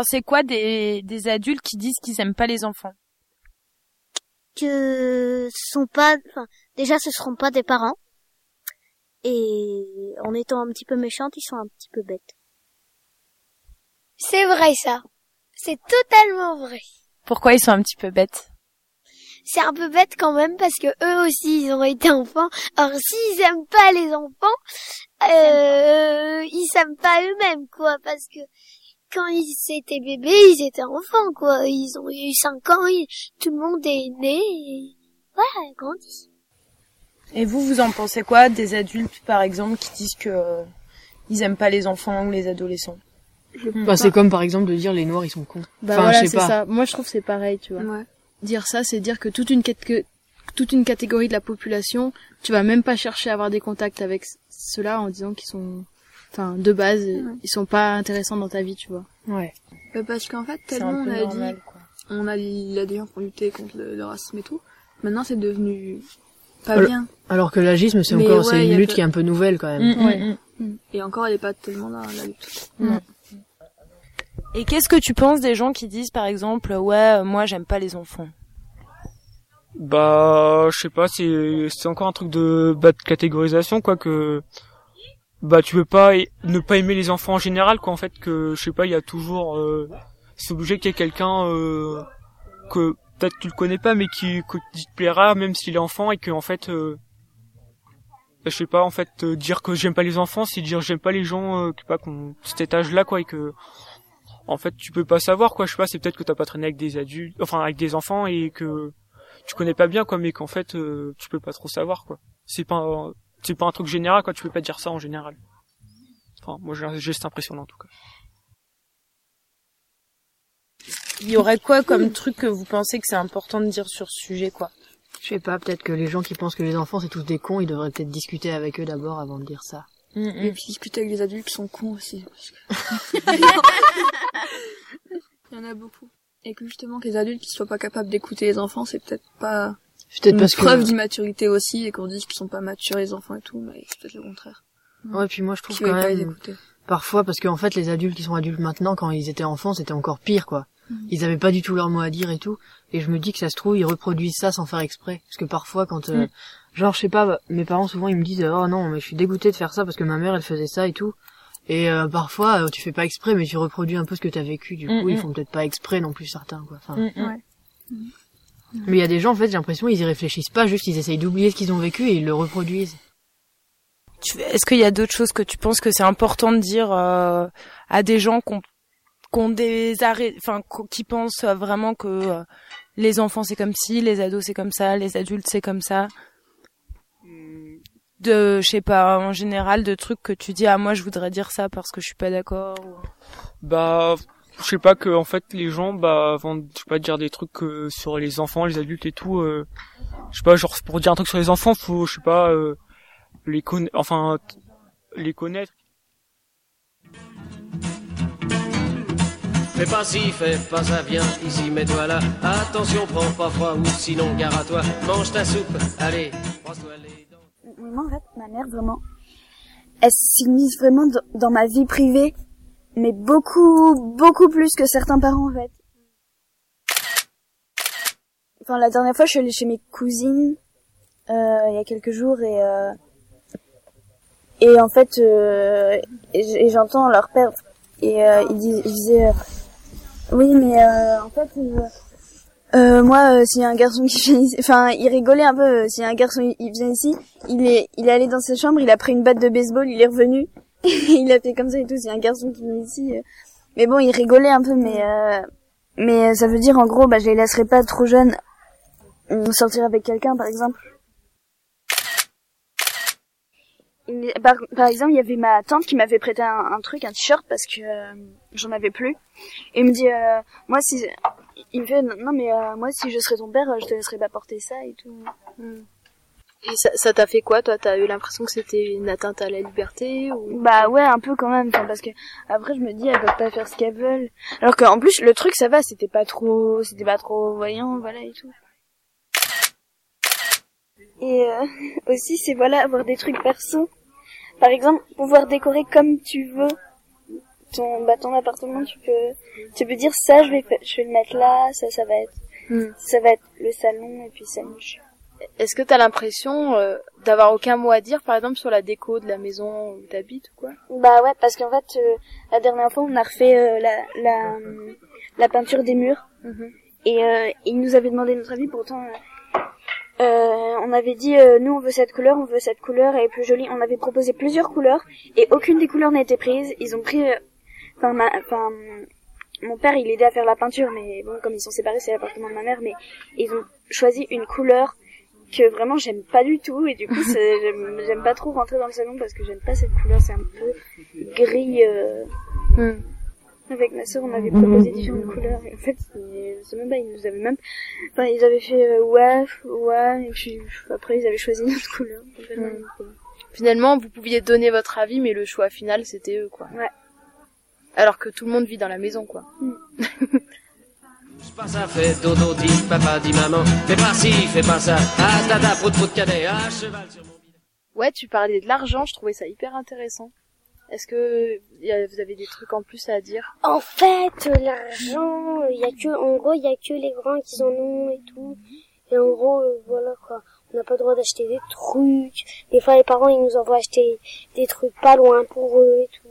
pensez quoi des, des adultes qui disent qu'ils aiment pas les enfants? Que ce sont pas, enfin, déjà ce seront pas des parents. Et en étant un petit peu méchantes, ils sont un petit peu bêtes. C'est vrai ça. C'est totalement vrai. Pourquoi ils sont un petit peu bêtes? C'est un peu bête quand même parce que eux aussi ils ont été enfants. Alors s'ils aiment pas les enfants, euh, ils s'aiment pas eux-mêmes quoi parce que quand ils étaient bébés, ils étaient enfants quoi. Ils ont eu 5 ans, ils- tout le monde est né et voilà, grandi. Et vous, vous en pensez quoi des adultes, par exemple, qui disent que euh, ils aiment pas les enfants ou les adolescents? Enfin, c'est comme par exemple de dire les noirs ils sont cons. Bah enfin, voilà, je sais c'est pas. ça. Moi, je trouve que c'est pareil, tu vois. Dire ça, c'est dire que toute une que toute une catégorie de la population, tu vas même pas chercher à avoir des contacts avec ceux-là en disant qu'ils sont, enfin, de base, ils sont pas intéressants dans ta vie, tu vois. Ouais. Bah, parce qu'en fait, tellement on a normal, dit, on a il y a des gens qui ont lutté contre le, le racisme et tout. Maintenant, c'est devenu pas Alors- bien. Alors que l'agisme c'est encore ouais, c'est une lutte qui est un peu nouvelle quand même. Mm, Ouais. Et encore, elle est pas tellement là, la lutte. Et qu'est-ce que tu penses des gens qui disent par exemple ouais euh, moi j'aime pas les enfants Bah, je sais pas, c'est c'est encore un truc de bah, de catégorisation quoi que bah tu peux pas ne pas aimer les enfants en général quoi en fait que je sais pas, il y a toujours euh, c'est obligé qu'il y ait quelqu'un euh, que peut-être tu le connais pas mais qui qui te plaira même s'il est enfant et que en fait euh, bah, je sais pas en fait euh, dire que j'aime pas les enfants c'est dire j'aime pas les gens euh, qui pas qu'on cet étage là quoi et que en fait tu peux pas savoir quoi je sais pas c'est peut-être que t'as pas traîné avec des adultes enfin avec des enfants et que tu connais pas bien quoi mais qu'en fait euh, tu peux pas trop savoir quoi. C'est pas c'est pas un truc général quoi tu peux pas dire ça en général enfin moi j'ai impression là en tout cas Il y aurait quoi comme truc que vous pensez que c'est important de dire sur ce sujet, quoi? Je sais pas, peut-être que les gens qui pensent que les enfants c'est tous des cons, ils devraient peut-être discuter avec eux d'abord avant de dire ça. Et puis discuter avec les adultes qui sont cons aussi. parce que- Il y en a beaucoup. Et que justement que les adultes qui soient pas capables d'écouter les enfants, c'est peut-être pas Peut-être parce que- preuve d'immaturité aussi et qu'on dise qu'ils sont pas matures les enfants et tout, mais c'est peut-être le contraire. Ouais, puis moi je trouve Qui quand même parfois parce qu'en fait les adultes qui sont adultes maintenant quand ils étaient enfants c'était encore pire quoi. Mhm. Ils avaient pas du tout leur mot à dire et tout et je me dis que ça se trouve ils reproduisent ça sans faire exprès parce que parfois quand euh, Mhm. genre je sais pas bah, mes parents souvent ils me disent oh non mais je suis dégoûté de faire ça parce que ma mère elle faisait ça et tout et euh, parfois euh, tu fais pas exprès mais tu reproduis un peu ce que t'as vécu du coup Mhm. ils font peut-être pas exprès non plus certains quoi. Enfin, Ouais. Mais il y a des gens en fait j'ai l'impression ils y réfléchissent pas juste ils essayent d'oublier ce qu'ils ont vécu et ils le reproduisent. Tu- Est-ce qu'il y a d'autres choses que tu penses que c'est important de dire euh, à des gens qu'on qu'on des arrêts, enfin qui pensent vraiment que euh, les enfants c'est comme ci, les ados c'est comme ça, les adultes c'est comme ça? De, je sais pas, en général, de trucs que tu dis ah moi je voudrais dire ça parce que je suis pas d'accord. ou- bah je sais pas que en fait les gens bah avant de je sais pas dire des trucs euh, sur les enfants les adultes et tout euh, je sais pas genre pour dire un truc sur les enfants faut je sais pas euh, les connaître enfin les connaître Fais pas ci, fais pas ça, viens ici, mets-toi là. Attention, prends pas froid ou sinon gare à toi. Mange ta soupe, allez, brosse-toi les dents. Moi, en fait, ma mère, vraiment, elle s'immisce vraiment dans ma vie privée, mais beaucoup, beaucoup plus que certains parents, en fait. Enfin, la dernière fois, je suis allée chez mes cousines, euh, il y a quelques jours, et, euh, et en fait, euh, et j'entends leur père, et euh, il, dis- il disait, euh, oui, mais euh, en fait, euh, moi, euh, s'il y a un garçon qui vient ici, enfin, il rigolait un peu. s'il y a un garçon, il vient ici, il est, il est allé dans sa chambre, il a pris une batte de baseball, il est revenu, il a fait comme ça et tout. A un garçon qui vient ici, euh, mais bon, il rigolait un peu, mais euh, mais ça veut dire en gros, bah, je les laisserai pas trop jeunes euh, sortir avec quelqu'un, par exemple. Il- Par, par exemple, il y avait ma tante qui m'avait prêté un, un truc, un t-shirt, parce que euh, j'en avais plus. Et il me dit, euh, moi si, il me fait, non mais euh, moi si je serais ton père, euh, je te laisserais pas porter ça et tout. Et ça t'a fait quoi, toi? T'as eu l'impression que c'était une atteinte à la liberté ou? Bah ouais, un peu quand même, enfin, parce que après je me dis, elles peuvent pas faire ce qu'elles veulent. Alors qu'en plus le truc ça va, c'était pas trop, c'était pas trop voyant, voilà et tout. Et euh, aussi c'est voilà avoir des trucs perso. Par exemple, pouvoir décorer comme tu veux ton bah ton appartement, tu peux tu peux dire ça je vais je vais le mettre là, ça ça va être Hmm. ça va être le salon et puis ça. Est-ce que t'as l'impression euh, d'avoir aucun mot à dire, par exemple, sur la déco de la maison où t'habites ou quoi? Bah ouais, parce qu'en fait, euh, la dernière fois, on a refait euh, la, la, la peinture des murs. Et euh, ils nous avaient demandé notre avis, pourtant... euh, euh, on avait dit, euh, nous on veut cette couleur, on veut cette couleur, elle est plus jolie. On avait proposé plusieurs couleurs, et aucune des couleurs n'a été prise. Ils ont pris... Enfin, ma- enfin, mon père, il aidait à faire la peinture, mais bon, comme ils sont séparés, c'est l'appartement de ma mère, mais ils ont choisi une couleur que vraiment j'aime pas du tout, et du coup, j'aime pas trop rentrer dans le salon parce que j'aime pas cette couleur, c'est un peu gris. euh, Avec ma soeur, on avait proposé différentes couleurs, et en fait, ils- c'est même pas, ils nous avaient même, enfin, ils avaient fait euh, ouais, ouais, et puis après, ils avaient choisi une autre couleur. Mm. autre couleur. Finalement, vous pouviez donner votre avis, mais le choix final, c'était eux, quoi. Ouais. Alors que tout le monde vit dans la maison, quoi. Pas ça, fais dodo, dit papa, dit maman. Fais pas ci, fais pas ça. Ah, dada, prout, prout, cadet. Ah, cheval sur mon Ouais, tu parlais de l'argent, je trouvais ça hyper intéressant. Est-ce que y a- vous avez des trucs en plus à dire? En fait, euh, l'argent, il y a que, en gros, il y a que les grands qui en ont et tout. Et en gros, euh, voilà quoi. On n'a pas le droit d'acheter des trucs. Des fois, les parents, ils nous envoient acheter des trucs pas loin pour eux et tout.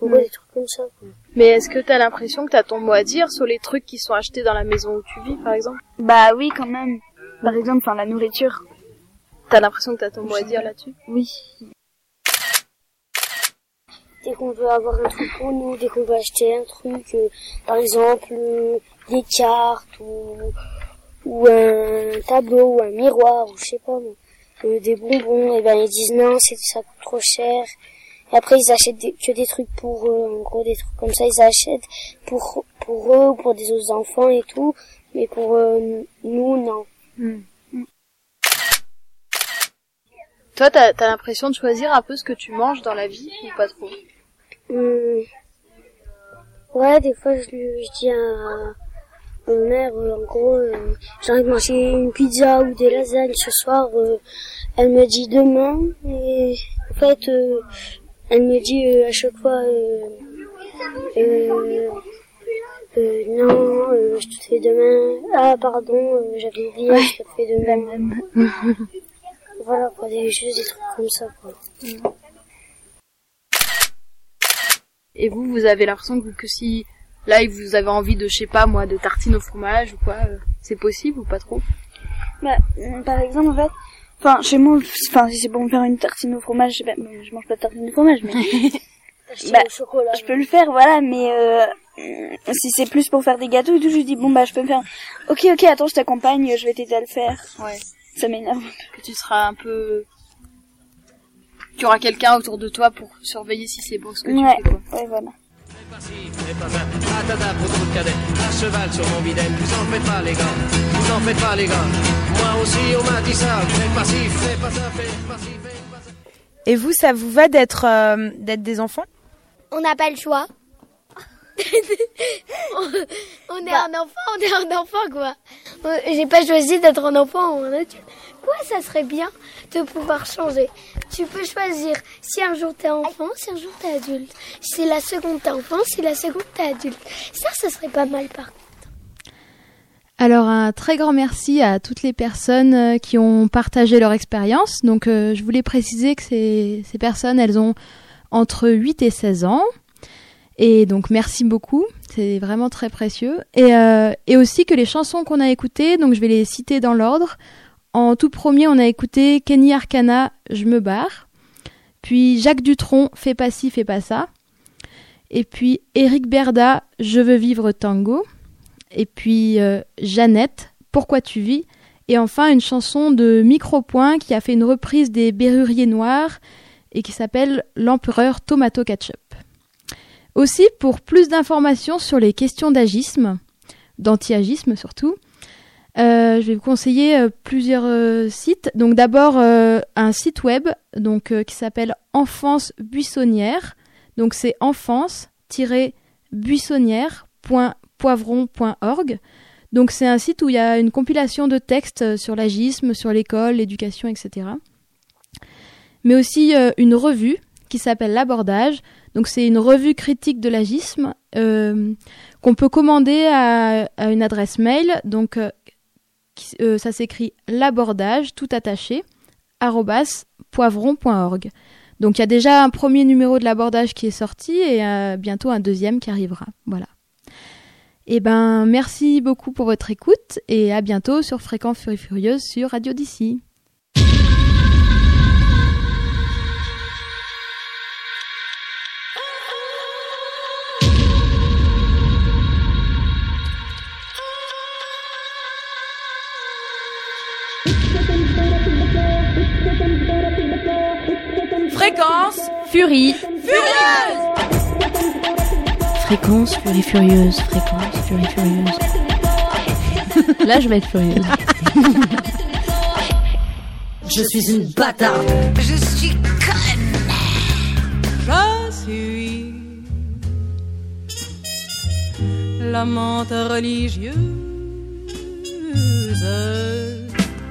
En gros, Hmm. des trucs comme ça. quoi. Mais est-ce que t'as l'impression que t'as ton mot à dire sur les trucs qui sont achetés dans la maison où tu vis, par exemple? Bah oui, quand même. Par exemple, enfin, la nourriture. T'as l'impression que t'as ton mot à dire là-dessus? Oui. Dès qu'on veut avoir un truc pour nous, dès qu'on veut acheter un truc, euh, par exemple, euh, des cartes ou, ou un tableau ou un miroir ou je sais pas, euh, des bonbons, et ben ils disent non, c'est ça coûte trop cher. Et après ils achètent des- que des trucs pour eux, en gros des trucs comme ça, ils achètent pour pour eux ou pour des autres enfants et tout, mais pour euh, nous non. Toi, t'as as, l'impression de choisir un peu ce que tu manges dans la vie ou pas trop? Hum, Ouais, des fois, je, je dis à ma mère, euh, en gros, euh, j'ai envie de manger une pizza ou des lasagnes ce soir. euh, elle me dit demain. Et en fait, euh, elle me dit euh, à chaque fois, euh, euh, euh, non, euh, je te fais demain. Ah, pardon, euh, j'avais oublié, je te fais demain. voilà, quoi, des, juste des trucs comme ça, quoi. Et vous, vous avez l'impression que, que si là vous avez envie de, je sais pas moi, de tartines au fromage ou quoi, euh, c'est possible ou pas trop? Bah, euh, par exemple, en fait, enfin, chez moi, enfin, si c'est pour me faire une tartine au fromage, je, sais pas, bon, je mange pas de tartine au fromage, mais bah, je peux le faire, voilà, mais euh, si c'est plus pour faire des gâteaux et tout, je dis bon bah je peux me faire. Ok, ok, attends, je t'accompagne, je vais t'aider à le faire. Ouais. Ça m'énerve. Que tu seras un peu, tu auras quelqu'un autour de toi pour surveiller si c'est bon ce que tu Ouais, fais quoi. ouais, voilà. Fais pas ça. Ah, pour de cadet. À cheval sur mon bidet. Vous en faites pas, les gars. Vous en faites pas, les gars. Moi aussi, on m'a dit ça. Fais pas ci, fais pas ça, fais pas ci, fais pas ça. Et vous, ça vous va d'être euh, d'être des enfants? On n'a pas le choix. on, on est un enfant, on est un enfant quoi. Euh, J'ai pas choisi d'être un enfant ou un adulte. Quoi, ça serait bien de pouvoir changer? Tu peux choisir si un jour t'es enfant, si un jour t'es adulte. Si la seconde t'es enfant, si la seconde t'es adulte. Ça, ça serait pas mal par contre. Alors un très grand merci à toutes les personnes euh, qui ont partagé leur expérience. Donc euh, je voulais préciser que ces, personnes, elles ont entre 8 et 16 ans. Et donc merci beaucoup, c'est vraiment très précieux. Et, euh, et aussi que les chansons qu'on a écoutées, donc je vais les citer dans l'ordre. En tout premier, on a écouté Kenny Arcana, Je me barre. Puis Jacques Dutronc, Fais pas ci, fais pas ça. Et puis Eric Berda, Je veux vivre tango. Et puis euh, Jeannette, Pourquoi tu vis? Et enfin une chanson de Micropoint qui a fait une reprise des Berruriers Noirs et qui s'appelle L'Empereur Tomato Ketchup. Aussi, pour plus d'informations sur les questions d'agisme, d'anti-agisme surtout, euh, je vais vous conseiller euh, plusieurs sites. Donc d'abord un site web donc qui s'appelle Enfance Buissonnière. Donc c'est enfance-buissonnière.poivron.org. Donc c'est un site où il y a une compilation de textes euh, sur l'agisme, sur l'école, l'éducation, etc. Mais aussi euh, une revue qui s'appelle L'abordage. Donc c'est une revue critique de l'agisme euh, qu'on peut commander à, une adresse mail. Donc ça s'écrit l'abordage, tout attaché, poivron.org. Donc il y a déjà un premier numéro de l'abordage qui est sorti et bientôt un deuxième qui arrivera. Voilà. Et ben merci beaucoup pour votre écoute et à bientôt sur Fréquence Furie Furieuse sur Radio d'ici. Fréquence Furie Furieuse Fréquence furie furieuse, fréquence furie furieuse. Là, je vais être furieuse. Je suis une bâtarde. Je suis conne. Je suis l'amante religieuse.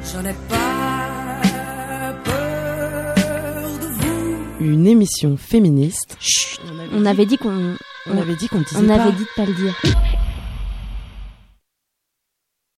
Je n'ai pas peur de vous. Une émission féministe. On avait dit qu'on On avait dit qu'on disait on pas. avait dit de pas le dire.